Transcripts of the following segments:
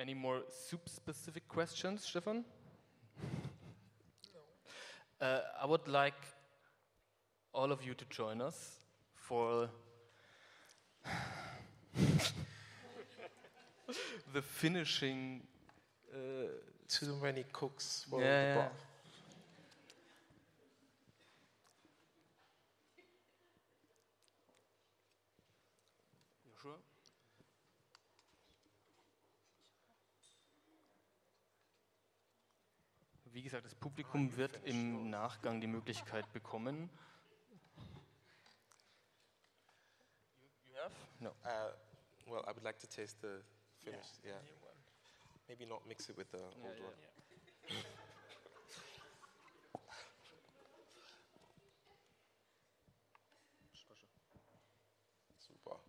Any more soup-specific questions, Stefan? No. Uh, I would like all of you to join us for the finishing. Uh, Too many cooks for Yeah, the yeah. bar. Joshua? Wie gesagt, das Publikum wird im Nachgang die Möglichkeit bekommen. You have? No. Uh, well, I would like to taste the finished. Yeah. Maybe not mix it with the old yeah, one. Super.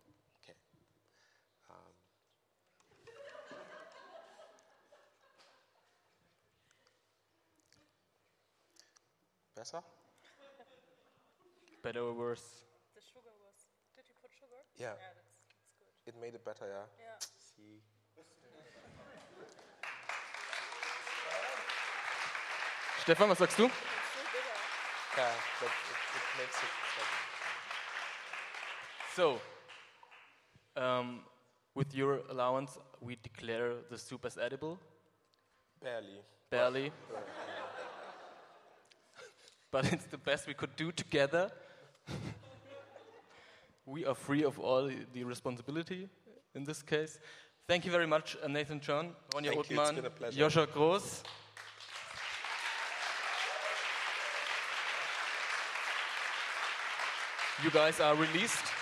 Besser? Better or worse? The sugar was. Did you put sugar? Yeah. Yeah, that's, that's good. It made it better, yeah. Yeah. See. Stefan, was sagst du? It's still bigger. Yeah, it, it makes it better. So, um, with your allowance, we declare the soup as edible. Barely. Barely. But it's the best we could do together. we are free of all the responsibility in this case. Thank you very much, uh, Nathan John, Ronja Thank you, it's Othman, been a pleasure. Joscha Groß. You guys are released.